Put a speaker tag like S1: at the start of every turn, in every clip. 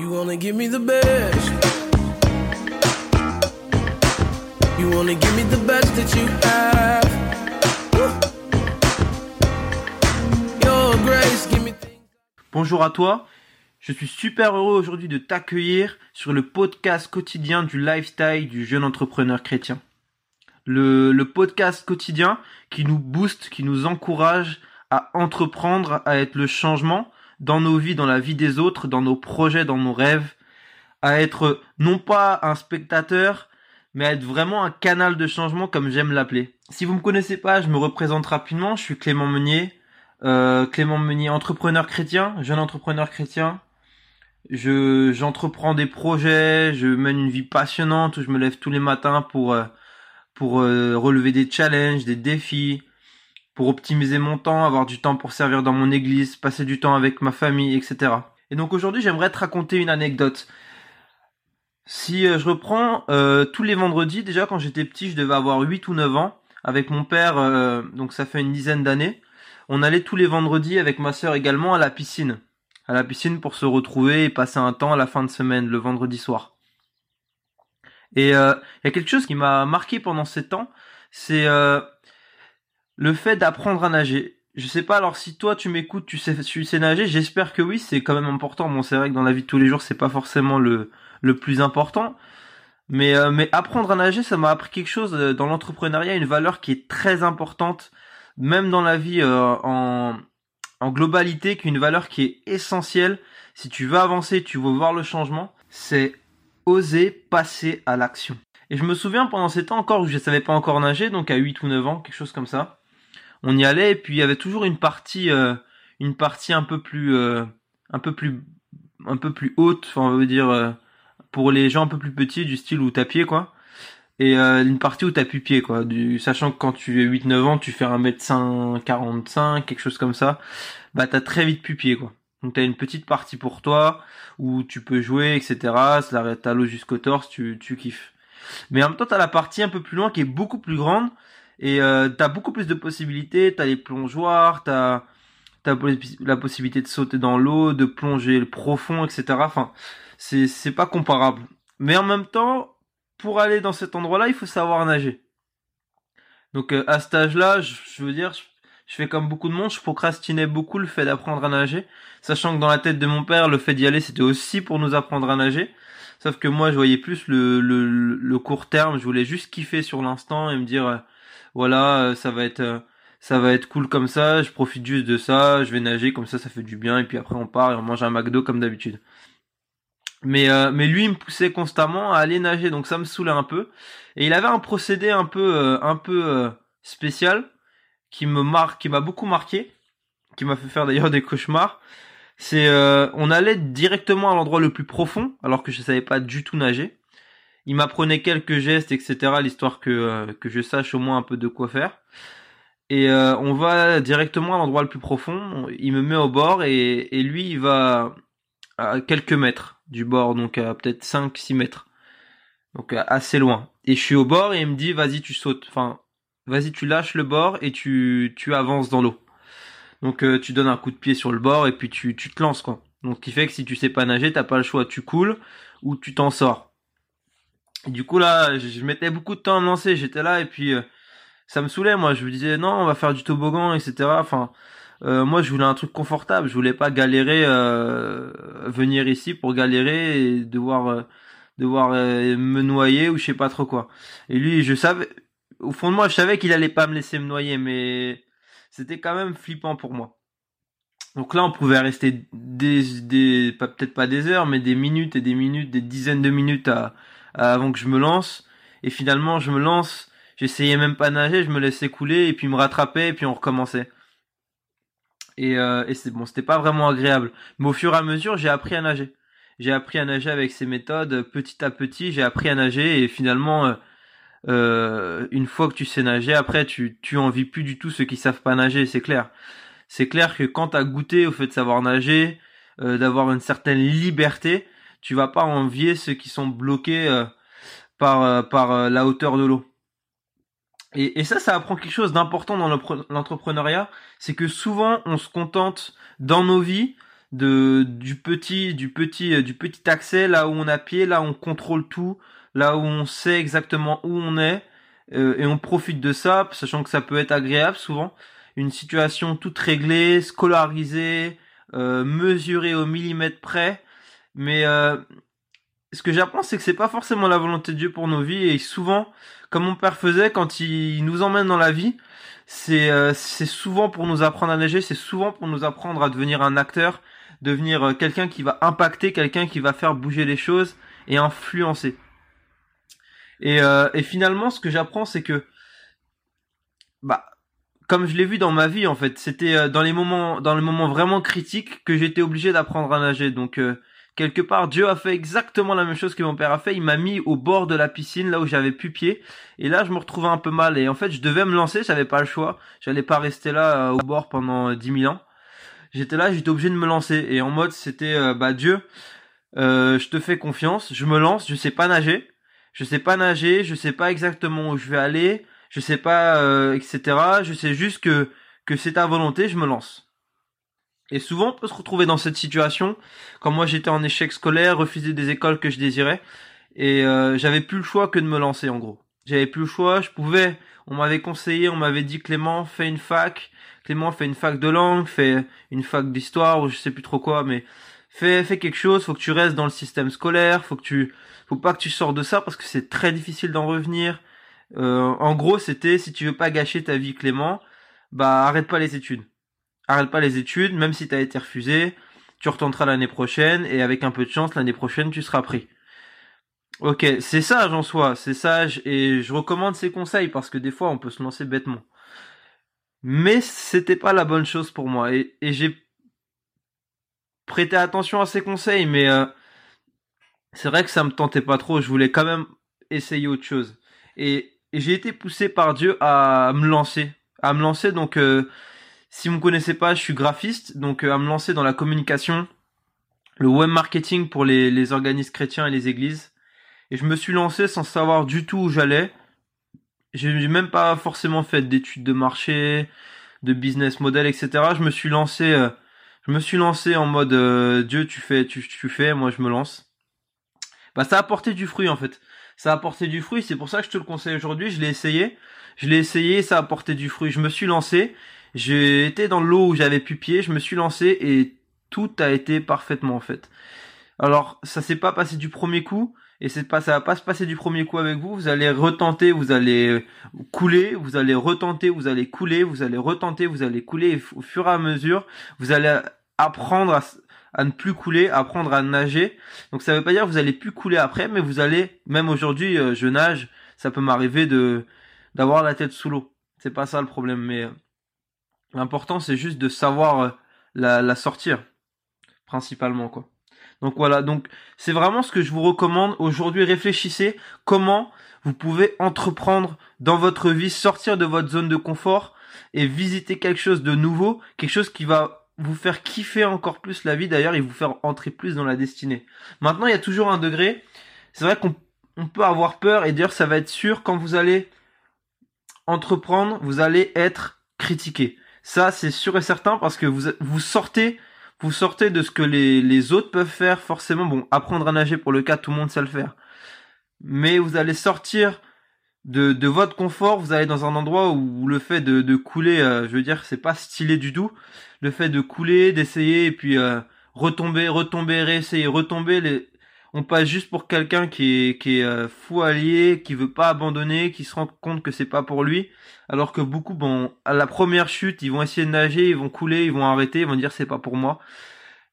S1: You wanna give me the best? You wanna give me the best that you have? Your grace, give me things.
S2: Bonjour à toi, je suis super heureux aujourd'hui de t'accueillir sur le podcast quotidien du lifestyle du jeune entrepreneur chrétien. Le podcast quotidien qui nous booste, qui nous encourage à entreprendre, à être le changement dans nos vies, dans la vie des autres, dans nos projets, dans nos rêves, à être non pas un spectateur, mais à être vraiment un canal de changement comme j'aime l'appeler. Si vous me connaissez pas, je me représente rapidement, je suis Clément Meunier, euh, Clément Meunier, entrepreneur chrétien, jeune entrepreneur chrétien. Je j'entreprends des projets, je mène une vie passionnante où je me lève tous les matins pour euh, pour euh, relever des challenges, des défis, pour optimiser mon temps, avoir du temps pour servir dans mon église, passer du temps avec ma famille, etc. Et donc aujourd'hui, j'aimerais te raconter une anecdote. Si euh, je reprends euh, tous les vendredis, déjà quand j'étais petit, je devais avoir 8 ou 9 ans, avec mon père, euh, donc ça fait une dizaine d'années, on allait tous les vendredis avec ma sœur également à la piscine. À la piscine pour se retrouver et passer un temps à la fin de semaine, le vendredi soir. Et il y a quelque chose qui m'a marqué pendant ces temps, c'est le fait d'apprendre à nager. Je sais pas, alors si toi tu m'écoutes, tu sais, tu sais nager, j'espère que oui, c'est quand même important. Bon, c'est vrai que dans la vie de tous les jours, c'est pas forcément le, le plus important. Mais, euh, mais apprendre à nager, ça m'a appris quelque chose euh, dans l'entrepreneuriat, une valeur qui est très importante, même dans la vie euh, en, en globalité, qu'une valeur qui est essentielle. Si tu veux avancer, tu veux voir le changement, c'est oser passer à l'action. Et je me souviens pendant ces temps encore je savais pas encore nager, donc à 8 ou 9 ans, quelque chose comme ça on y allait et puis il y avait toujours une partie euh, une partie un peu plus euh, un peu plus un peu plus haute enfin on veut dire euh, pour les gens un peu plus petits du style où t'as pied quoi. Et une partie où t'as plus pied quoi. Du sachant que quand tu es 8 9 ans tu fais un mètre 45 quelque chose comme ça bah t'as très vite plus pied quoi. Donc t'as une petite partie pour toi où tu peux jouer etc t'as l'eau jusqu'au torse tu tu kiffes. Mais en même temps t'as la partie un peu plus loin qui est beaucoup plus grande et euh, t'as beaucoup plus de possibilités, t'as les plongeoires, t'as as la possibilité de sauter dans l'eau, de plonger profond, etc. Enfin, c'est pas comparable. Mais en même temps, pour aller dans cet endroit-là, il faut savoir nager. Donc euh, à cet âge-là, je, je, veux dire, je, fais comme beaucoup de monde, je procrastinais beaucoup le fait d'apprendre à nager, sachant que dans la tête de mon père, le fait d'y aller, c'était aussi pour nous apprendre à nager. Sauf que moi, je voyais plus le, le, le court terme, je voulais juste kiffer sur l'instant et me dire, euh, voilà, euh, ça va être euh, ça va être cool comme ça, je profite juste de ça, je vais nager comme ça, ça fait du bien, et puis après on part et on mange un McDo comme d'habitude. Mais euh, mais lui il me poussait constamment à aller nager, donc ça me saoulait un peu. Et il avait un procédé un peu un peu spécial qui me marque, qui m'a beaucoup marqué, qui m'a fait faire d'ailleurs des cauchemars. C'est on allait directement à l'endroit le plus profond, alors que je savais pas du tout nager il m'apprenait quelques gestes, etc. L'histoire que, euh, que je sache au moins un peu de quoi faire. Et euh, on va directement à l'endroit le plus profond. Il me met au bord et, et lui, il va à quelques mètres du bord, donc à peut-être 5-6 mètres. Donc assez loin. Et je suis au bord et il me dit, vas-y, tu sautes. Enfin, vas-y, tu lâches le bord et tu, tu avances dans l'eau. Donc euh, tu donnes un coup de pied sur le bord et puis tu, tu te lances, quoi. Donc qui fait que si tu sais pas nager, t'as pas le choix, tu coules ou tu t'en sors du coup là, je, mettais beaucoup de temps à me lancer. J'étais là et puis euh, ça me saoulait. Moi, je me disais non, on va faire du toboggan, etc. Enfin, euh, moi, je voulais un truc confortable. Je voulais pas galérer, euh, venir ici pour galérer et devoir devoir me noyer ou je sais pas trop quoi. Et lui, je savais, au fond de moi, je savais qu'il allait pas me laisser me noyer, mais c'était quand même flippant pour moi. Donc là, on pouvait rester des, des peut-être pas des heures, mais des minutes et des minutes, des dizaines de minutes à euh, avant que je me lance. Et finalement, je me lance, j'essayais même pas nager, je me laissais couler et puis me rattrapais et puis on recommençait. Et, euh, et c'est bon, c'était pas vraiment agréable. Mais au fur et à mesure, j'ai appris à nager. J'ai appris à nager avec ces méthodes petit à petit. J'ai appris à nager et finalement, euh, euh une fois que tu sais nager, après tu tu envies plus du tout ceux qui savent pas nager. C'est clair. C'est clair que quand t'as goûté au fait de savoir nager, euh, d'avoir une certaine liberté, tu vas pas envier ceux qui sont bloqués euh, par euh, par euh, la hauteur de l'eau. Et, ça, ça apprend quelque chose d'important dans l'entrepreneuriat, c'est que souvent on se contente dans nos vies de du petit du petit du petit accès là où on a pied, là où on contrôle tout, là où on sait exactement où on est et on profite de ça, sachant que ça peut être agréable souvent. Une situation toute réglée, scolarisée, mesurée au millimètre près, mais ce que j'apprends, c'est que c'est pas forcément la volonté de Dieu pour nos vies et souvent, comme mon père faisait quand il nous emmène dans la vie, c'est c'est souvent pour nous apprendre à nager, c'est souvent pour nous apprendre à devenir un acteur, devenir euh, quelqu'un qui va impacter, quelqu'un qui va faire bouger les choses et influencer. Et, euh, et finalement, ce que j'apprends, c'est que, bah, comme je l'ai vu dans ma vie, en fait, c'était euh, dans les moments, dans les moments vraiment critiques que j'étais obligé d'apprendre à nager. Donc, quelque part, Dieu a fait exactement la même chose que mon père a fait. Il m'a mis au bord de la piscine, là où j'avais pu pied. Et là, je me retrouvais un peu mal. Et en fait, je devais me lancer, j'avais pas le choix. J'allais pas rester là au bord pendant dix mille ans j'étais là, j'étais obligé de me lancer. Et en mode, c'était, euh, bah Dieu, euh, je te fais confiance, je me lance, je sais pas nager, je sais pas nager, je sais pas exactement où je vais aller, je sais pas, euh, etc. Je sais juste que que c'est ta volonté, je me lance. Et souvent, on peut se retrouver dans cette situation. Quand moi, j'étais en échec scolaire, refusé des écoles que je désirais, et j'avais plus le choix que de me lancer, en gros. J'avais plus le choix, je pouvais. On m'avait conseillé, on m'avait dit Clément, fais une fac, Clément fait une fac de langue, fait une fac d'histoire ou je sais plus trop quoi, mais fais, fais quelque chose, faut que tu restes dans le système scolaire, faut que tu, faut pas que tu sors de ça parce que c'est très difficile d'en revenir. Euh, en gros, c'était si tu veux pas gâcher ta vie, Clément, bah arrête pas les études. Arrête pas les études, même si t'as été refusé, tu retenteras l'année prochaine et avec un peu de chance, l'année prochaine tu seras pris. Ok, c'est sage en soi, c'est sage et je recommande ces conseils parce que des fois on peut se lancer bêtement mais c'était pas la bonne chose pour moi et, j'ai prêté attention à ses conseils mais euh, c'est vrai que ça me tentait pas trop je voulais quand même essayer autre chose et, j'ai été poussé par Dieu à me lancer à me lancer donc euh, si vous me connaissez pas je suis graphiste donc euh, à me lancer dans la communication le web marketing pour les, les organismes chrétiens et les églises et je me suis lancé sans savoir du tout où j'allais j'ai même pas forcément fait d'études de marché, de business model, etc. Je me suis lancé, euh, je me suis lancé en mode euh, Dieu, tu fais, tu, tu fais, moi je me lance. Bah ça a apporté du fruit en fait. Ça a apporté du fruit, c'est pour ça que je te le conseille aujourd'hui. Je l'ai essayé, je l'ai essayé, ça a apporté du fruit. Je me suis lancé, été dans l'eau où j'avais pu pied, je me suis lancé et tout a été parfaitement en fait. Alors ça s'est pas passé du premier coup, et c'est pas ça va pas se passer du premier coup avec vous. Vous allez retenter vous allez couler vous allez retenter vous allez couler vous allez retenter vous allez couler et au fur et à mesure vous allez apprendre à, à ne plus couler apprendre à nager. Donc ça veut pas dire que vous allez plus couler après mais vous allez même aujourd'hui euh, je nage ça peut m'arriver de d'avoir la tête sous l'eau. C'est pas ça le problème mais euh, l'important c'est juste de savoir euh, la, la sortir principalement quoi donc voilà, donc c'est vraiment ce que je vous recommande aujourd'hui. Réfléchissez comment vous pouvez entreprendre dans votre vie, sortir de votre zone de confort et visiter quelque chose de nouveau, quelque chose qui va vous faire kiffer encore plus la vie d'ailleurs et vous faire entrer plus dans la destinée. Maintenant, il y a toujours un degré. C'est vrai qu'on peut avoir peur et d'ailleurs ça va être sûr quand vous allez entreprendre, vous allez être critiqué. Ça, c'est sûr et certain parce que vous, vous sortez vous sortez de ce que les, les autres peuvent faire, forcément, bon, apprendre à nager pour le cas, tout le monde sait le faire. Mais vous allez sortir de, de votre confort, vous allez dans un endroit où le fait de, de couler, euh, je veux dire, c'est pas stylé du tout. Le fait de couler, d'essayer, et puis euh, retomber, retomber, réessayer, retomber, on passe juste pour quelqu'un qui est, qui est euh, fou allié, qui veut pas abandonner, qui se rend compte que c'est pas pour lui. Alors que beaucoup, bon, à la première chute, ils vont essayer de nager, ils vont couler, ils vont arrêter, ils vont dire c'est pas pour moi.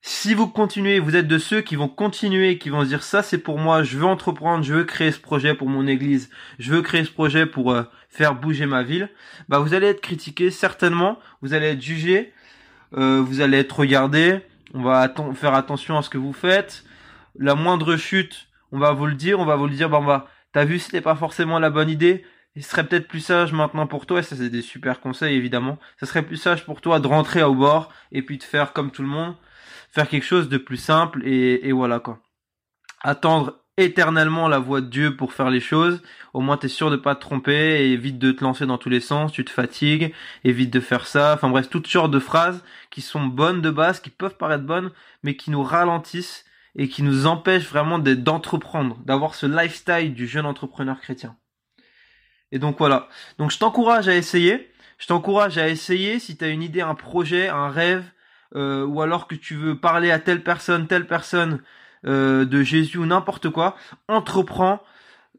S2: Si vous continuez, vous êtes de ceux qui vont continuer, qui vont se dire ça c'est pour moi, je veux entreprendre, je veux créer ce projet pour mon église, je veux créer ce projet pour euh, faire bouger ma ville, bah vous allez être critiqué certainement, vous allez être jugé, euh, vous allez être regardé, on va faire attention à ce que vous faites, la moindre chute, on va vous le dire, on va vous le dire, bah, bah t'as vu, c'était pas forcément la bonne idée. Il serait peut-être plus sage maintenant pour toi, et ça c'est des super conseils évidemment, ça serait plus sage pour toi de rentrer au bord et puis de faire comme tout le monde, faire quelque chose de plus simple et, et voilà quoi. Attendre éternellement la voix de Dieu pour faire les choses. Au moins, t'es sûr de pas te tromper et évite de te lancer dans tous les sens. Tu te fatigues, évite de faire ça. Enfin bref, toutes sortes de phrases qui sont bonnes de base, qui peuvent paraître bonnes, mais qui nous ralentissent et qui nous empêchent vraiment d'entreprendre, d'avoir ce lifestyle du jeune entrepreneur chrétien. Et donc voilà. Donc je t'encourage à essayer. Je t'encourage à essayer si tu as une idée, un projet, un rêve, euh, ou alors que tu veux parler à telle personne, telle personne euh, de Jésus ou n'importe quoi, entreprends.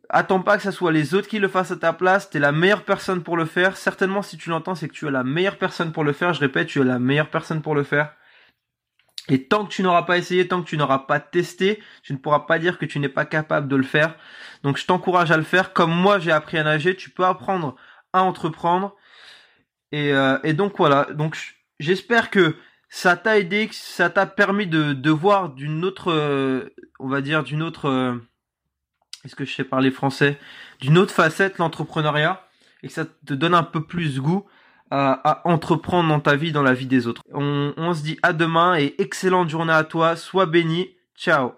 S2: Attends pas que ce soit les autres qui le fassent à ta place. Tu es la meilleure personne pour le faire. Certainement, si tu l'entends, c'est que tu es la meilleure personne pour le faire. Je répète, tu es la meilleure personne pour le faire. Et tant que tu n'auras pas essayé, tant que tu n'auras pas testé, tu ne pourras pas dire que tu n'es pas capable de le faire. Donc je t'encourage à le faire. Comme moi j'ai appris à nager, tu peux apprendre à entreprendre. Et, euh, donc voilà. Donc j'espère que ça t'a aidé, que ça t'a permis de, de voir d'une autre, euh, on va dire d'une autre, euh, est-ce que je sais parler français, d'une autre facette l'entrepreneuriat et que ça te donne un peu plus goût à, entreprendre dans ta vie, dans la vie des autres. On, se dit à demain et excellente journée à toi. Sois béni. Ciao.